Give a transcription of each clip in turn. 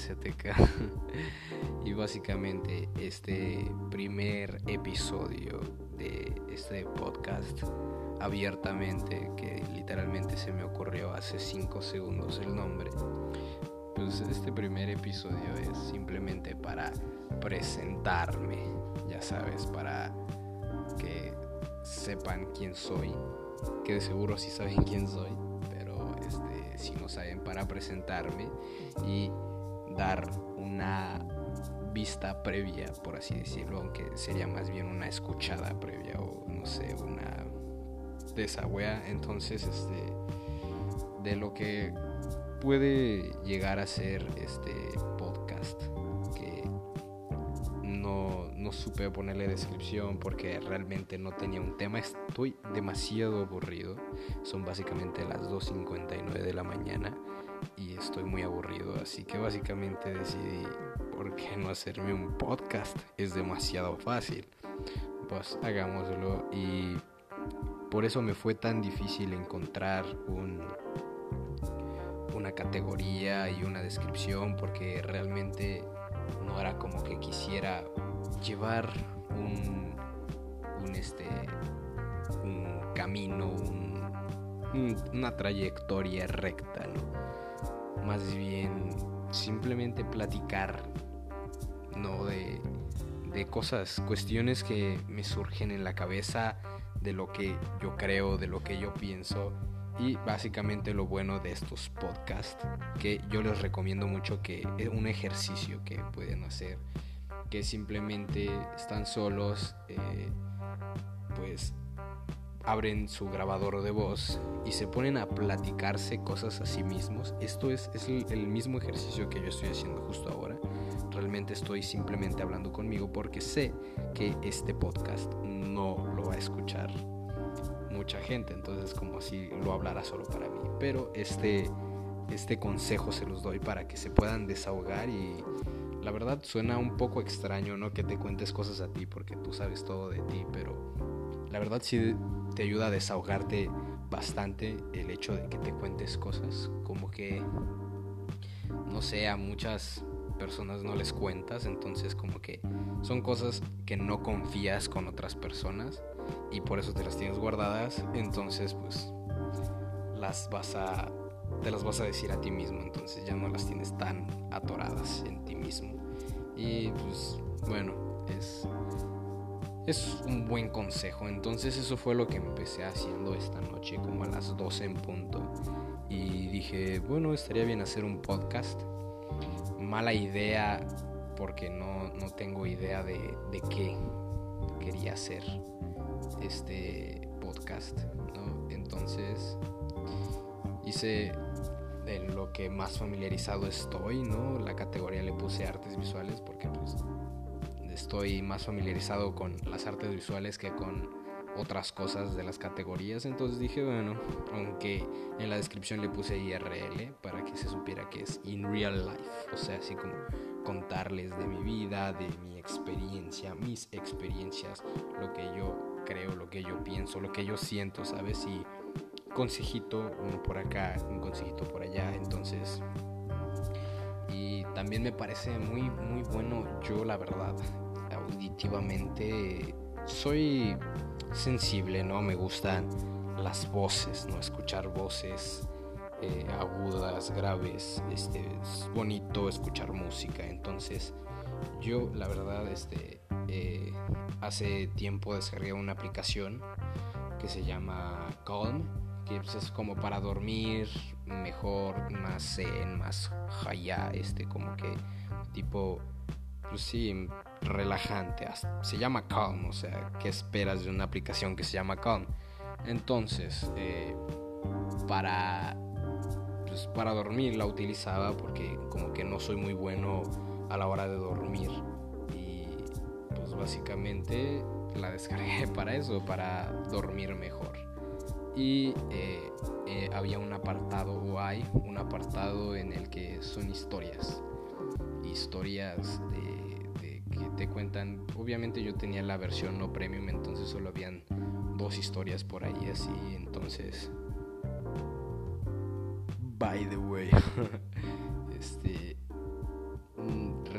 Y básicamente este primer episodio de este podcast abiertamente, que literalmente se me ocurrió hace 5 segundos el nombre. Pues este primer episodio es simplemente para presentarme, ya sabes, para que sepan quién soy, que de seguro sí saben quién soy si no saben, para presentarme y dar una vista previa, por así decirlo, aunque sería más bien una escuchada previa o no sé, una de esa wea. Entonces, este, de lo que puede llegar a ser este podcast no supe ponerle descripción porque realmente no tenía un tema. Estoy demasiado aburrido. Son básicamente las 2.59 de la mañana y estoy muy aburrido. Así que básicamente decidí, ¿por qué no hacerme un podcast? Es demasiado fácil. Pues hagámoslo y por eso me fue tan difícil encontrar un una categoría y una descripción porque realmente no era como que quisiera llevar un, un, este, un camino, una trayectoria recta, ¿no? Más bien simplemente platicar, ¿no? De, de cosas, cuestiones que me surgen en la cabeza, de lo que yo creo, de lo que yo pienso. Y básicamente lo bueno de estos podcasts, que yo les recomiendo mucho que es un ejercicio que pueden hacer que simplemente están solos, eh, pues abren su grabador de voz y se ponen a platicarse cosas a sí mismos. Esto es, es el mismo ejercicio que yo estoy haciendo justo ahora. Realmente estoy simplemente hablando conmigo porque sé que este podcast no lo va a escuchar mucha gente, entonces como si lo hablara solo para mí. Pero este, este consejo se los doy para que se puedan desahogar y la verdad suena un poco extraño, ¿no? Que te cuentes cosas a ti porque tú sabes todo de ti, pero la verdad sí te ayuda a desahogarte bastante el hecho de que te cuentes cosas, como que, no sé, a muchas personas no les cuentas, entonces como que son cosas que no confías con otras personas y por eso te las tienes guardadas, entonces pues las vas a te las vas a decir a ti mismo, entonces ya no las tienes tan atoradas en ti mismo. Y pues bueno, es, es un buen consejo. Entonces eso fue lo que empecé haciendo esta noche, como a las 12 en punto. Y dije, bueno, estaría bien hacer un podcast. Mala idea porque no, no tengo idea de, de qué quería hacer este podcast. ¿no? Entonces hice de lo que más familiarizado estoy, ¿no? La categoría le puse artes visuales porque pues estoy más familiarizado con las artes visuales que con otras cosas de las categorías. Entonces dije, bueno, aunque en la descripción le puse IRL para que se supiera que es in real life, o sea, así como contarles de mi vida, de mi experiencia, mis experiencias, lo que yo creo, lo que yo pienso, lo que yo siento, ¿sabes? Y consejito, uno por acá, un consejito por allá, entonces... Y también me parece muy, muy bueno yo, la verdad, auditivamente soy sensible, ¿no? Me gustan las voces, ¿no? Escuchar voces eh, agudas, graves, este, es bonito escuchar música, entonces yo la verdad este, eh, hace tiempo descargué una aplicación que se llama Calm pues, es como para dormir mejor, más zen, más haya, este como que tipo, pues sí, relajante. Se llama Calm, o sea, ¿qué esperas de una aplicación que se llama Calm? Entonces, eh, para, pues, para dormir la utilizaba porque como que no soy muy bueno a la hora de dormir. Y pues básicamente la descargué para eso, para dormir mejor y eh, eh, había un apartado o hay un apartado en el que son historias historias de, que te cuentan. Obviamente yo tenía la versión no premium entonces solo habían dos historias por ahí así entonces by the way este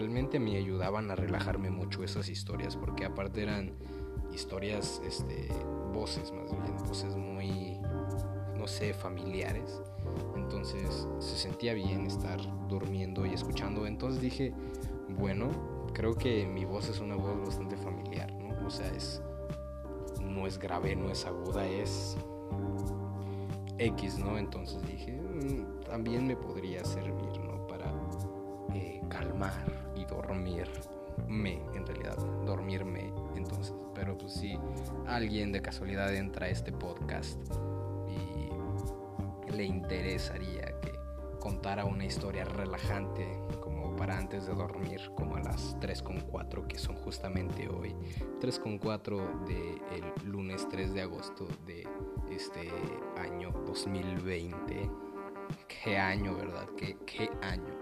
realmente me ayudaban a relajarme mucho esas historias, porque aparte eran historias, este, voces más bien, voces muy, no sé, familiares. Entonces se sentía bien estar durmiendo y escuchando. Entonces dije, bueno, creo que mi voz es una voz bastante familiar, ¿no? O sea, es, no es grave, no es aguda, es X, ¿no? Entonces dije, mm, también me podría servir, ¿no? Para eh, calmar y dormirme, en realidad, dormirme. Entonces, pero pues si alguien de casualidad entra a este podcast le interesaría que contara una historia relajante como para antes de dormir, como a las 3.4 que son justamente hoy, 3.4 del lunes 3 de agosto de este año 2020. Qué año, ¿verdad? Qué, qué año.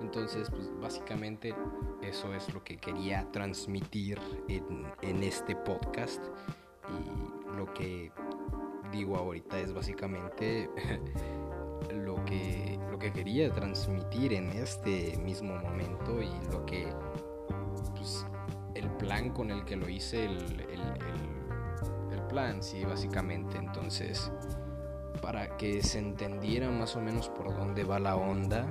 Entonces, pues básicamente eso es lo que quería transmitir en, en este podcast. Y lo que digo ahorita es básicamente lo que, lo que quería transmitir en este mismo momento y lo que, pues, el plan con el que lo hice, el, el, el, plan, sí, básicamente. Entonces, para que se entendiera más o menos por dónde va la onda,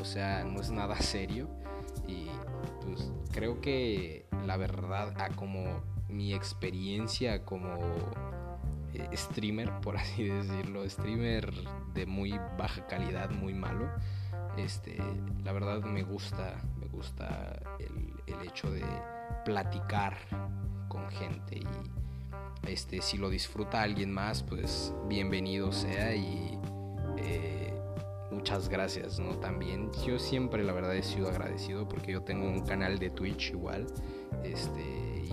o sea, no es nada serio y pues creo que la verdad a como mi experiencia como eh, streamer, por así decirlo, streamer de muy baja calidad, muy malo. Este, la verdad me gusta, me gusta el, hecho de platicar con gente y este, si lo disfruta alguien más, pues bienvenido sea y eh, muchas gracias, ¿no? También yo siempre la verdad he sido agradecido porque yo tengo un canal de Twitch igual, este,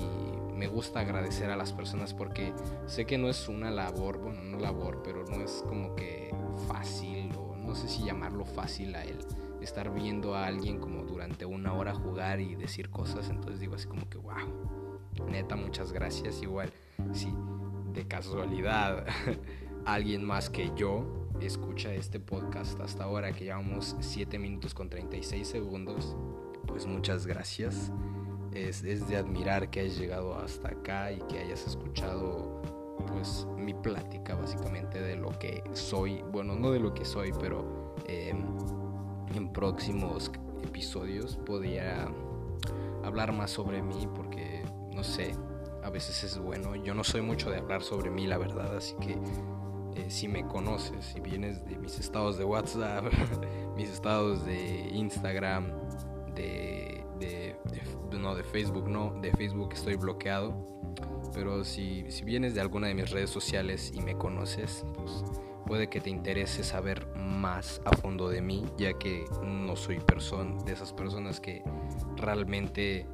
me gusta agradecer a las personas porque sé que no es una labor, bueno, no labor, pero no es como que fácil o no sé si llamarlo fácil a él estar viendo a alguien como durante una hora jugar y decir cosas, entonces digo así como que wow, neta muchas gracias, igual si de casualidad alguien más que yo escucha este podcast hasta ahora que llevamos 7 minutos con 36 segundos, pues muchas gracias es, de admirar que hayas llegado hasta acá y que hayas escuchado pues mi plática básicamente de lo que soy, bueno, no de lo que soy, pero em, en próximos episodios podría hablar más sobre mí porque, no sé, a veces es bueno. Yo no soy mucho de hablar sobre mí, la verdad, así que eh, si me conoces, si vienes de mis estados de WhatsApp, mis estados de Instagram, de no, de Facebook no, de Facebook estoy bloqueado. Pero si, si vienes de alguna de mis redes sociales y me conoces, pues puede que te interese saber más a fondo de mí, ya que no soy persona de esas personas que realmente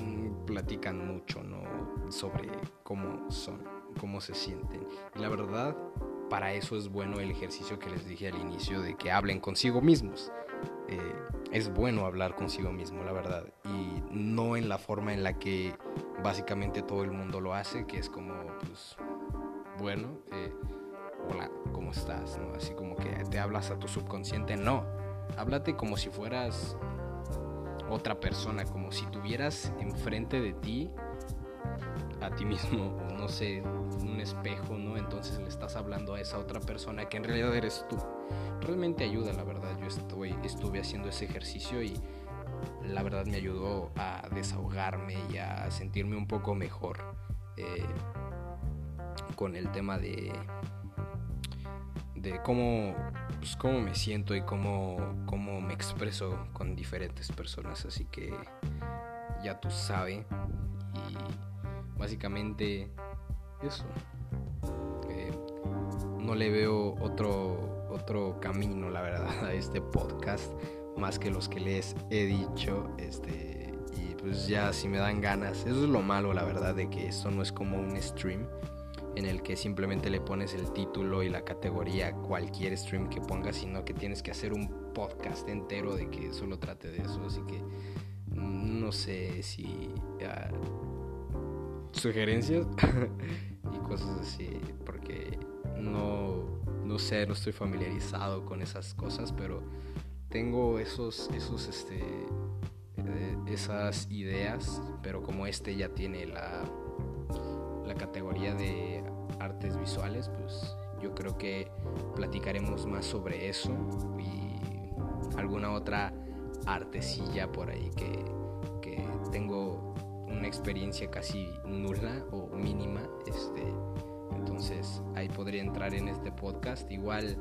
mm, platican mucho ¿no? sobre cómo son, cómo se sienten. Y la verdad, para eso es bueno el ejercicio que les dije al inicio de que hablen consigo mismos. Eh, es bueno hablar consigo mismo, la verdad. Y no en la forma en la que básicamente todo el mundo lo hace, que es como, pues, bueno, eh, hola, ¿cómo estás? Así como que te hablas a tu subconsciente. No, háblate como si fueras otra persona, como si tuvieras enfrente de ti a ti mismo, no sé, un espejo, ¿no? Entonces le estás hablando a esa otra persona que en realidad eres tú. Realmente ayuda, la verdad. Yo estoy, estuve haciendo ese ejercicio y la verdad me ayudó a desahogarme y a sentirme un poco mejor eh, con el tema de de cómo, pues, cómo me siento y cómo, cómo me expreso con diferentes personas. Así que ya tú sabes. Y básicamente eso. Eh, no le veo otro, otro camino, la verdad, a este podcast, más que los que les he dicho. Este, y pues ya si me dan ganas, eso es lo malo, la verdad, de que esto no es como un stream en el que simplemente le pones el título y la categoría a cualquier stream que pongas, sino que tienes que hacer un podcast entero de que solo trate de eso. Así que no sé si sugerencias y cosas así, porque no, no sé, no estoy familiarizado con esas cosas, pero tengo esos, esos, este, eh, esas ideas, pero como este ya tiene la, la categoría de artes visuales, pues yo creo que platicaremos más sobre eso y alguna otra artesilla por ahí que, que tengo una experiencia casi nula o mínima. Este, entonces ahí podría entrar en este podcast. Igual,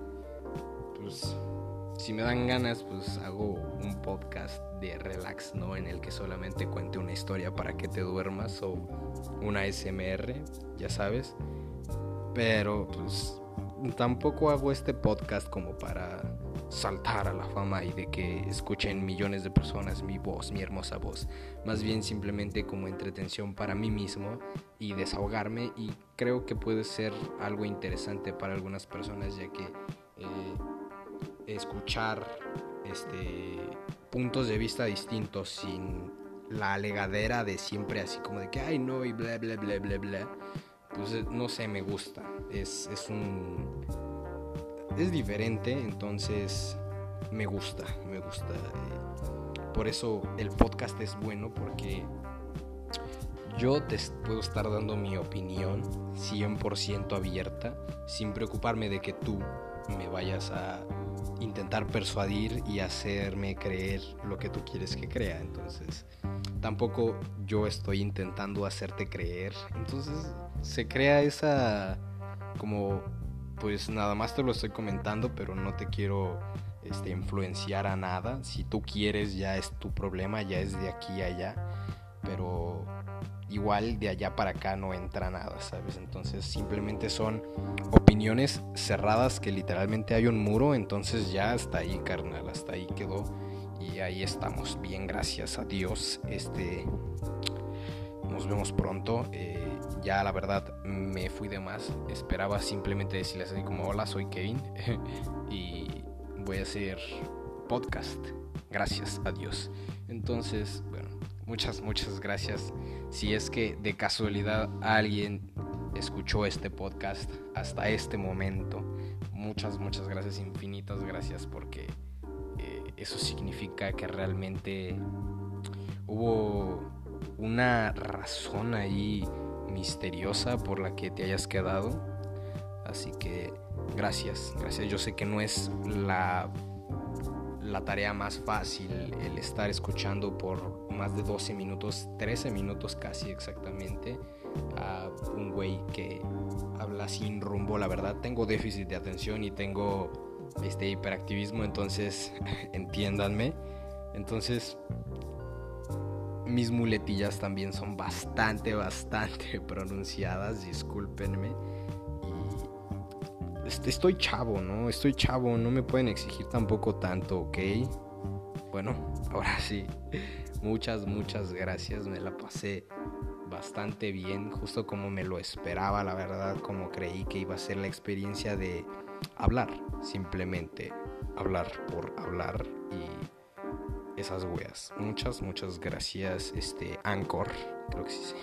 pues si me dan ganas, pues hago un podcast de relax, ¿no? En el que solamente cuente una historia para que te duermas o una SMR, ya sabes. Pero pues tampoco hago este podcast como para saltar a la fama y de que escuchen millones de personas mi voz, mi hermosa voz. Más bien simplemente como entretención para mí mismo y desahogarme. Y creo que puede ser algo interesante para algunas personas ya que eh, escuchar este, puntos de vista distintos sin la alegadera de siempre así como de que ay no y bla bla bla bla bla. Pues eh, no sé me gusta. Es, es un es diferente entonces me gusta me gusta eh, por eso el podcast es bueno porque yo te puedo estar dando mi opinión 100% abierta sin preocuparme de que tú me vayas a intentar persuadir y hacerme creer lo que tú quieres que crea. Entonces, tampoco yo estoy intentando hacerte creer. Entonces, se crea esa como pues nada más te lo estoy comentando, pero no te quiero este, influenciar a nada. Si tú quieres, ya es tu problema, ya es de aquí a allá. Pero igual de allá para acá no entra nada, ¿sabes? Entonces simplemente son opiniones cerradas que literalmente hay un muro, entonces ya hasta ahí, carnal, hasta ahí quedó y ahí estamos, bien, gracias a Dios. Este, nos vemos pronto. Eh, ya la verdad me fui de más. Esperaba simplemente decirles así como hola, soy Kevin y voy a hacer podcast. Gracias a Dios. Entonces, bueno, muchas, muchas gracias. Si es que de casualidad alguien escuchó este podcast hasta este momento, muchas, muchas gracias, infinitas gracias porque eh, eso significa que realmente hubo una razón ahí misteriosa por la que te hayas quedado. Así que gracias, gracias. Yo sé que no es la la tarea más fácil el estar escuchando por más de 12 minutos, 13 minutos casi exactamente, a un güey que habla sin rumbo. La verdad, tengo déficit de atención y tengo este hiperactivismo, entonces entiéndanme. Entonces, mis muletillas también son bastante, bastante pronunciadas, discúlpenme estoy chavo, ¿no? Estoy chavo, no me pueden exigir tampoco tanto, ¿ok? Bueno, ahora sí, muchas, muchas gracias, me la pasé bastante bien, justo como me lo esperaba, la verdad, como creí que iba a ser la experiencia de hablar, simplemente hablar por hablar y esas weas. Muchas, muchas gracias, este, Anchor, creo que sí.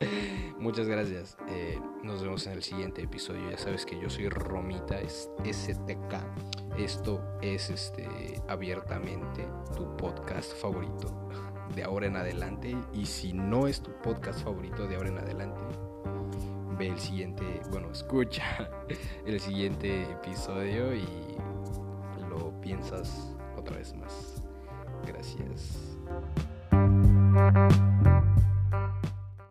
Muchas gracias. Eh, nos vemos en el siguiente episodio. Ya sabes que yo soy Romita, es STK. Esto es este abiertamente tu podcast favorito de ahora en adelante. Y si no es tu podcast favorito de ahora en adelante, ve el siguiente, bueno, escucha el siguiente episodio y lo piensas otra vez más. Gracias.